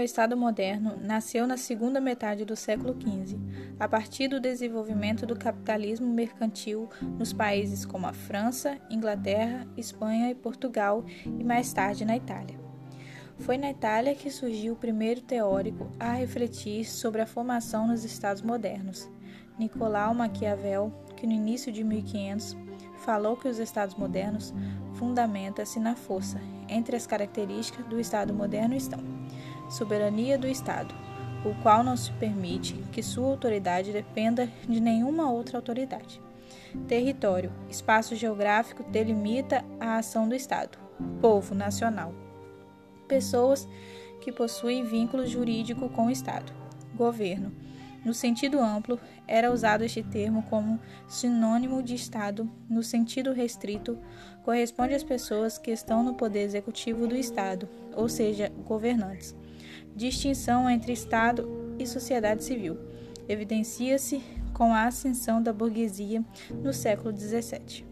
o Estado moderno nasceu na segunda metade do século XV, a partir do desenvolvimento do capitalismo mercantil nos países como a França, Inglaterra, Espanha e Portugal e mais tarde na Itália. Foi na Itália que surgiu o primeiro teórico a refletir sobre a formação nos Estados modernos, Nicolau Maquiavel, que no início de 1500 falou que os Estados modernos fundamenta-se na força. Entre as características do Estado moderno estão soberania do Estado, o qual não se permite que sua autoridade dependa de nenhuma outra autoridade. Território, espaço geográfico delimita a ação do Estado. Povo nacional, pessoas que possuem vínculo jurídico com o Estado. Governo, no sentido amplo, era usado este termo como sinônimo de Estado. No sentido restrito, corresponde às pessoas que estão no poder executivo do Estado, ou seja, governantes. Distinção entre Estado e sociedade civil evidencia-se com a ascensão da burguesia no século XVII.